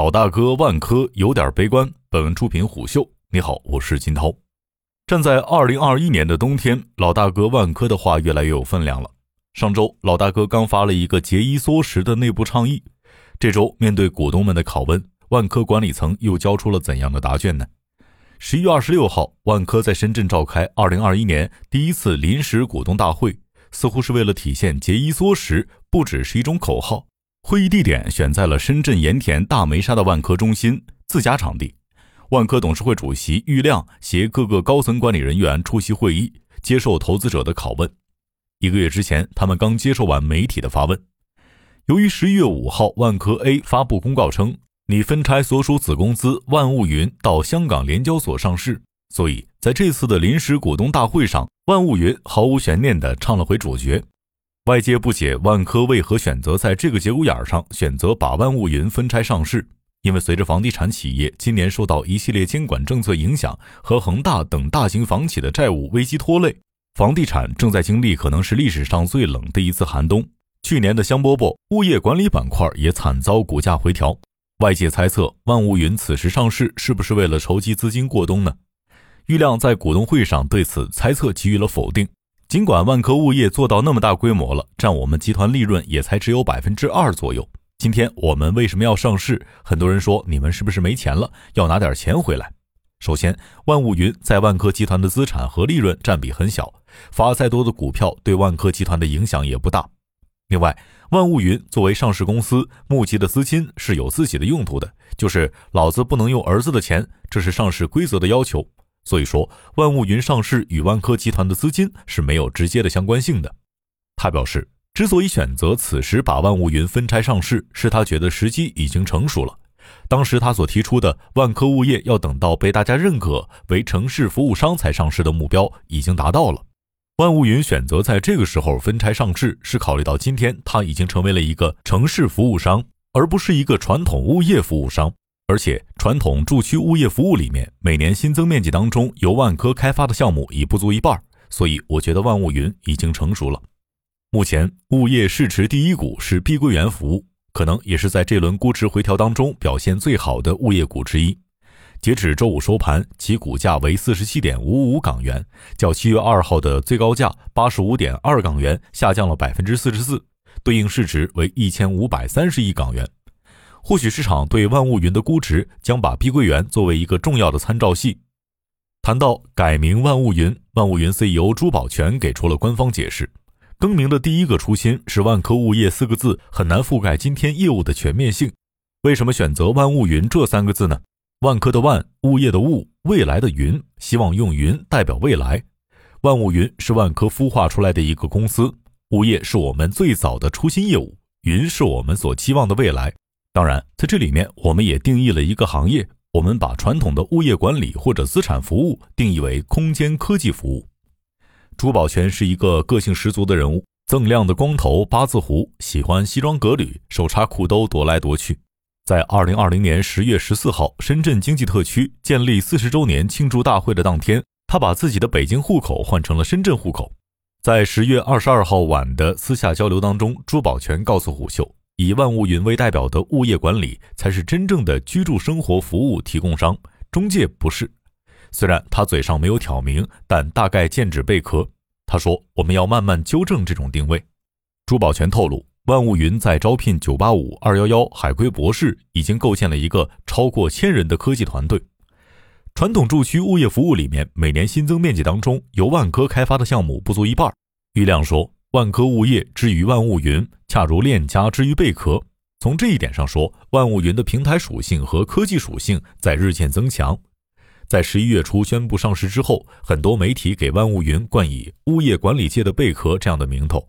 老大哥万科有点悲观。本文出品虎嗅，你好，我是金涛。站在二零二一年的冬天，老大哥万科的话越来越有分量了。上周，老大哥刚发了一个节衣缩食的内部倡议。这周，面对股东们的拷问，万科管理层又交出了怎样的答卷呢？十一月二十六号，万科在深圳召开二零二一年第一次临时股东大会，似乎是为了体现节衣缩食，不只是一种口号。会议地点选在了深圳盐田大梅沙的万科中心自家场地。万科董事会主席郁亮携各个高层管理人员出席会议，接受投资者的拷问。一个月之前，他们刚接受完媒体的发问。由于十一月五号，万科 A 发布公告称拟分拆所属子公司万物云到香港联交所上市，所以在这次的临时股东大会上，万物云毫无悬念地唱了回主角。外界不解万科为何选择在这个节骨眼上选择把万物云分拆上市。因为随着房地产企业今年受到一系列监管政策影响和恒大等大型房企的债务危机拖累，房地产正在经历可能是历史上最冷的一次寒冬。去年的香饽饽物业管理板块也惨遭股价回调。外界猜测万物云此时上市是不是为了筹集资金过冬呢？郁亮在股东会上对此猜测给予了否定。尽管万科物业做到那么大规模了，占我们集团利润也才只有百分之二左右。今天我们为什么要上市？很多人说你们是不是没钱了，要拿点钱回来？首先，万物云在万科集团的资产和利润占比很小，发再多的股票对万科集团的影响也不大。另外，万物云作为上市公司，募集的资金是有自己的用途的，就是老子不能用儿子的钱，这是上市规则的要求。所以说，万物云上市与万科集团的资金是没有直接的相关性的。他表示。之所以选择此时把万物云分拆上市，是他觉得时机已经成熟了。当时他所提出的万科物业要等到被大家认可为城市服务商才上市的目标已经达到了。万物云选择在这个时候分拆上市，是考虑到今天它已经成为了一个城市服务商，而不是一个传统物业服务商。而且，传统住区物业服务里面，每年新增面积当中由万科开发的项目已不足一半，所以我觉得万物云已经成熟了。目前，物业市值第一股是碧桂园服务，可能也是在这轮估值回调当中表现最好的物业股之一。截止周五收盘，其股价为四十七点五五港元，较七月二号的最高价八十五点二港元下降了百分之四十四，对应市值为一千五百三十亿港元。或许市场对万物云的估值将把碧桂园作为一个重要的参照系。谈到改名万物云，万物云 CEO 朱宝全给出了官方解释。更名的第一个初心是“万科物业”四个字很难覆盖今天业务的全面性。为什么选择“万物云”这三个字呢？万科的万，物业的物，未来的云，希望用云代表未来。万物云是万科孵化出来的一个公司，物业是我们最早的初心业务，云是我们所期望的未来。当然，在这里面我们也定义了一个行业，我们把传统的物业管理或者资产服务定义为空间科技服务。朱宝全是一个个性十足的人物，锃亮的光头，八字胡，喜欢西装革履，手插裤兜踱来踱去。在二零二零年十月十四号，深圳经济特区建立四十周年庆祝大会的当天，他把自己的北京户口换成了深圳户口。在十月二十二号晚的私下交流当中，朱宝全告诉虎嗅，以万物云为代表的物业管理才是真正的居住生活服务提供商，中介不是。虽然他嘴上没有挑明，但大概剑指贝壳。他说：“我们要慢慢纠正这种定位。”朱宝全透露，万物云在招聘985、211、海归博士，已经构建了一个超过千人的科技团队。传统住区物业服务里面，每年新增面积当中，由万科开发的项目不足一半。郁亮说：“万科物业之于万物云，恰如链家之于贝壳。从这一点上说，万物云的平台属性和科技属性在日渐增强。”在十一月初宣布上市之后，很多媒体给万物云冠以“物业管理界的贝壳”这样的名头。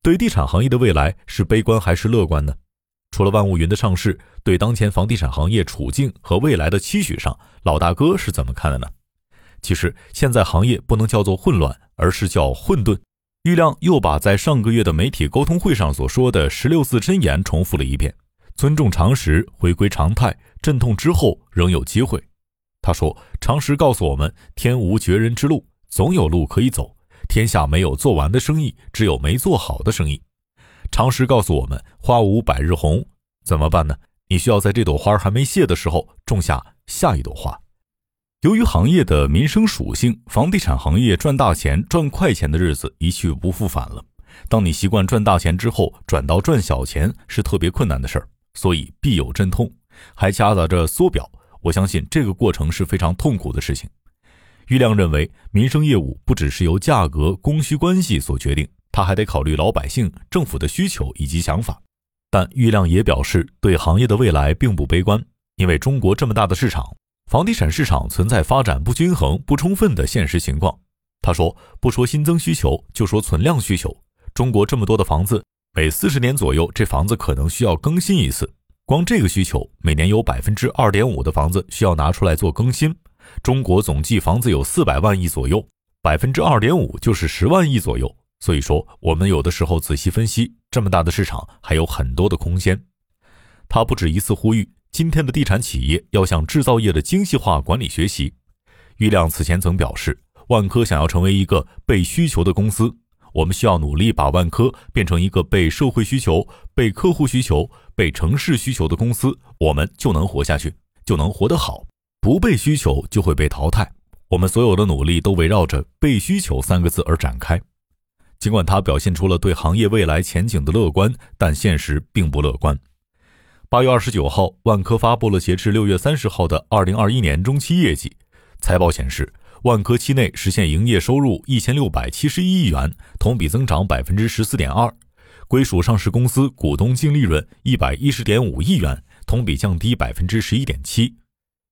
对地产行业的未来是悲观还是乐观呢？除了万物云的上市，对当前房地产行业处境和未来的期许上，老大哥是怎么看的呢？其实现在行业不能叫做混乱，而是叫混沌。郁亮又把在上个月的媒体沟通会上所说的十六字真言重复了一遍：尊重常识，回归常态，阵痛之后仍有机会。他说：“常识告诉我们，天无绝人之路，总有路可以走。天下没有做完的生意，只有没做好的生意。常识告诉我们，花无百日红。怎么办呢？你需要在这朵花还没谢的时候种下下一朵花。由于行业的民生属性，房地产行业赚大钱、赚快钱的日子一去不复返了。当你习惯赚大钱之后，转到赚小钱是特别困难的事儿，所以必有阵痛，还夹杂着缩表。我相信这个过程是非常痛苦的事情。郁亮认为，民生业务不只是由价格、供需关系所决定，他还得考虑老百姓、政府的需求以及想法。但郁亮也表示，对行业的未来并不悲观，因为中国这么大的市场，房地产市场存在发展不均衡、不充分的现实情况。他说：“不说新增需求，就说存量需求。中国这么多的房子，每四十年左右，这房子可能需要更新一次。光这个需求，每年有百分之二点五的房子需要拿出来做更新。中国总计房子有四百万亿左右，百分之二点五就是十万亿左右。所以说，我们有的时候仔细分析，这么大的市场还有很多的空间。他不止一次呼吁，今天的地产企业要向制造业的精细化管理学习。郁亮此前曾表示。万科想要成为一个被需求的公司，我们需要努力把万科变成一个被社会需求、被客户需求、被城市需求的公司，我们就能活下去，就能活得好。不被需求就会被淘汰。我们所有的努力都围绕着“被需求”三个字而展开。尽管他表现出了对行业未来前景的乐观，但现实并不乐观。八月二十九号，万科发布了截至六月三十号的二零二一年中期业绩，财报显示。万科期内实现营业收入一千六百七十一亿元，同比增长百分之十四点二；归属上市公司股东净利润一百一十点五亿元，同比降低百分之十一点七。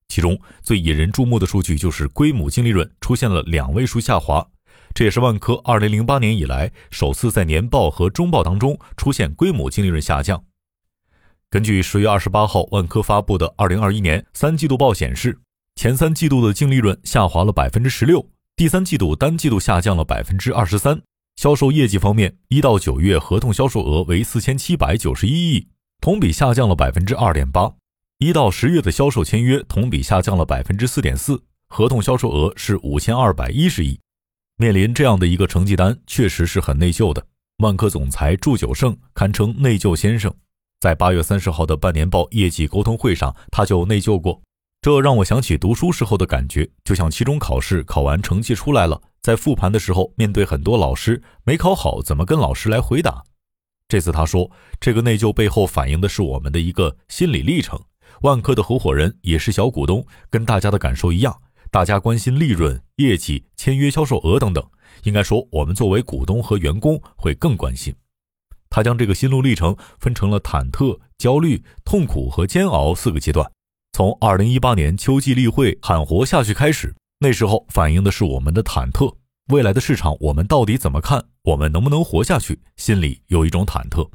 其中最引人注目的数据就是归母净利润出现了两位数下滑，这也是万科二零零八年以来首次在年报和中报当中出现归母净利润下降。根据十月二十八号万科发布的二零二一年三季度报显示。前三季度的净利润下滑了百分之十六，第三季度单季度下降了百分之二十三。销售业绩方面，一到九月合同销售额为四千七百九十一亿，同比下降了百分之二点八。一到十月的销售签约同比下降了百分之四点四，合同销售额是五千二百一十亿。面临这样的一个成绩单，确实是很内疚的。万科总裁祝九胜堪称内疚先生，在八月三十号的半年报业绩沟通会上，他就内疚过。这让我想起读书时候的感觉，就像期中考试考完成绩出来了，在复盘的时候，面对很多老师没考好，怎么跟老师来回答？这次他说，这个内疚背后反映的是我们的一个心理历程。万科的合伙人也是小股东，跟大家的感受一样，大家关心利润、业绩、签约销售额等等。应该说，我们作为股东和员工会更关心。他将这个心路历程分成了忐忑、焦虑、痛苦和煎熬四个阶段。从二零一八年秋季例会喊活下去开始，那时候反映的是我们的忐忑，未来的市场我们到底怎么看？我们能不能活下去？心里有一种忐忑。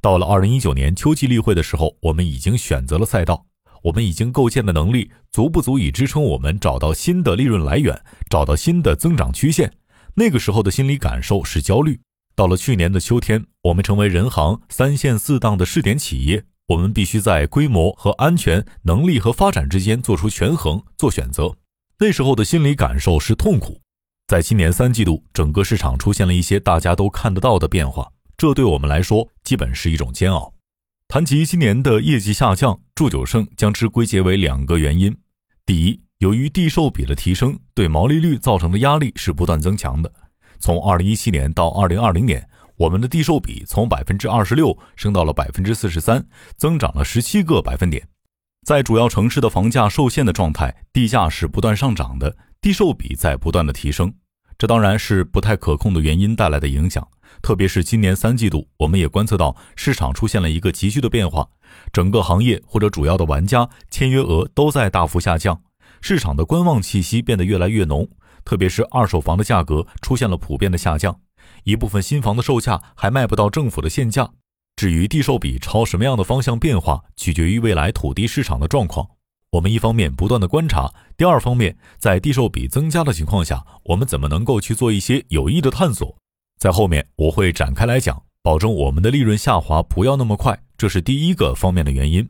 到了二零一九年秋季例会的时候，我们已经选择了赛道，我们已经构建的能力足不足以支撑我们找到新的利润来源，找到新的增长曲线？那个时候的心理感受是焦虑。到了去年的秋天，我们成为人行三线四档的试点企业。我们必须在规模和安全、能力和发展之间做出权衡，做选择。那时候的心理感受是痛苦。在今年三季度，整个市场出现了一些大家都看得到的变化，这对我们来说基本是一种煎熬。谈及今年的业绩下降，祝九胜将之归结为两个原因：第一，由于地售比的提升，对毛利率造成的压力是不断增强的。从二零一七年到二零二零年。我们的地售比从百分之二十六升到了百分之四十三，增长了十七个百分点。在主要城市的房价受限的状态，地价是不断上涨的，地售比在不断的提升。这当然是不太可控的原因带来的影响。特别是今年三季度，我们也观测到市场出现了一个急剧的变化，整个行业或者主要的玩家签约额都在大幅下降，市场的观望气息变得越来越浓。特别是二手房的价格出现了普遍的下降。一部分新房的售价还卖不到政府的限价。至于地售比朝什么样的方向变化，取决于未来土地市场的状况。我们一方面不断的观察，第二方面在地售比增加的情况下，我们怎么能够去做一些有益的探索？在后面我会展开来讲，保证我们的利润下滑不要那么快，这是第一个方面的原因。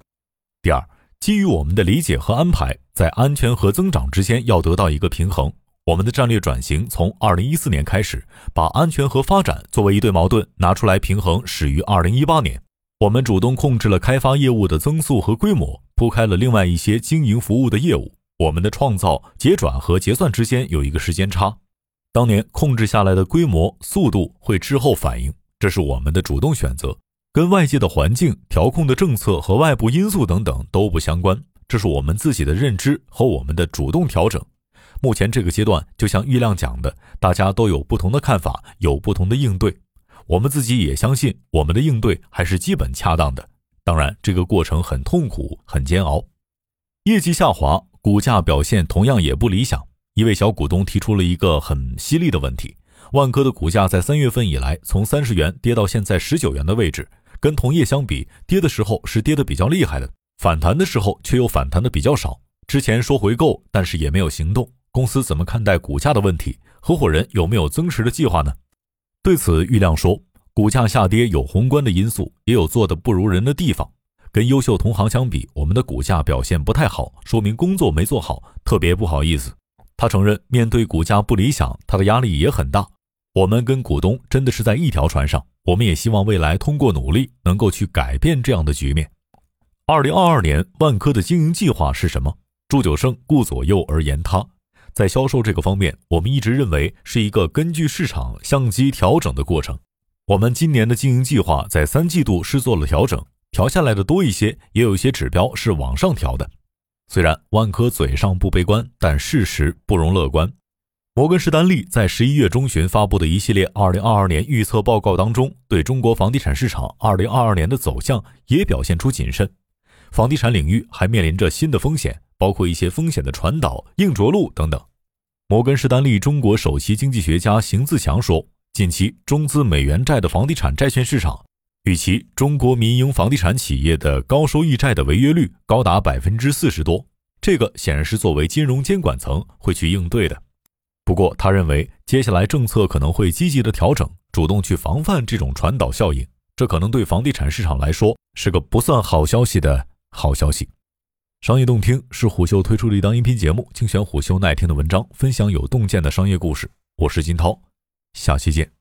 第二，基于我们的理解和安排，在安全和增长之间要得到一个平衡。我们的战略转型从二零一四年开始，把安全和发展作为一对矛盾拿出来平衡，始于二零一八年。我们主动控制了开发业务的增速和规模，铺开了另外一些经营服务的业务。我们的创造、结转和结算之间有一个时间差，当年控制下来的规模、速度会滞后反应，这是我们的主动选择，跟外界的环境、调控的政策和外部因素等等都不相关。这是我们自己的认知和我们的主动调整。目前这个阶段，就像玉亮讲的，大家都有不同的看法，有不同的应对。我们自己也相信，我们的应对还是基本恰当的。当然，这个过程很痛苦，很煎熬。业绩下滑，股价表现同样也不理想。一位小股东提出了一个很犀利的问题：万科的股价在三月份以来，从三十元跌到现在十九元的位置，跟同业相比，跌的时候是跌的比较厉害的。反弹的时候却又反弹的比较少。之前说回购，但是也没有行动。公司怎么看待股价的问题？合伙人有没有增持的计划呢？对此，郁亮说：“股价下跌有宏观的因素，也有做的不如人的地方。跟优秀同行相比，我们的股价表现不太好，说明工作没做好，特别不好意思。”他承认，面对股价不理想，他的压力也很大。我们跟股东真的是在一条船上，我们也希望未来通过努力能够去改变这样的局面。二零二二年，万科的经营计划是什么？祝九胜顾左右而言他，在销售这个方面，我们一直认为是一个根据市场相机调整的过程。我们今年的经营计划在三季度是做了调整，调下来的多一些，也有一些指标是往上调的。虽然万科嘴上不悲观，但事实不容乐观。摩根士丹利在十一月中旬发布的一系列二零二二年预测报告当中，对中国房地产市场二零二二年的走向也表现出谨慎。房地产领域还面临着新的风险，包括一些风险的传导、硬着陆等等。摩根士丹利中国首席经济学家邢自强说，近期中资美元债的房地产债券市场，与其中国民营房地产企业的高收益债的违约率高达百分之四十多。这个显然是作为金融监管层会去应对的。不过，他认为接下来政策可能会积极的调整，主动去防范这种传导效应。这可能对房地产市场来说是个不算好消息的。好消息，商业洞听是虎嗅推出的一档音频节目，精选虎嗅耐听的文章，分享有洞见的商业故事。我是金涛，下期见。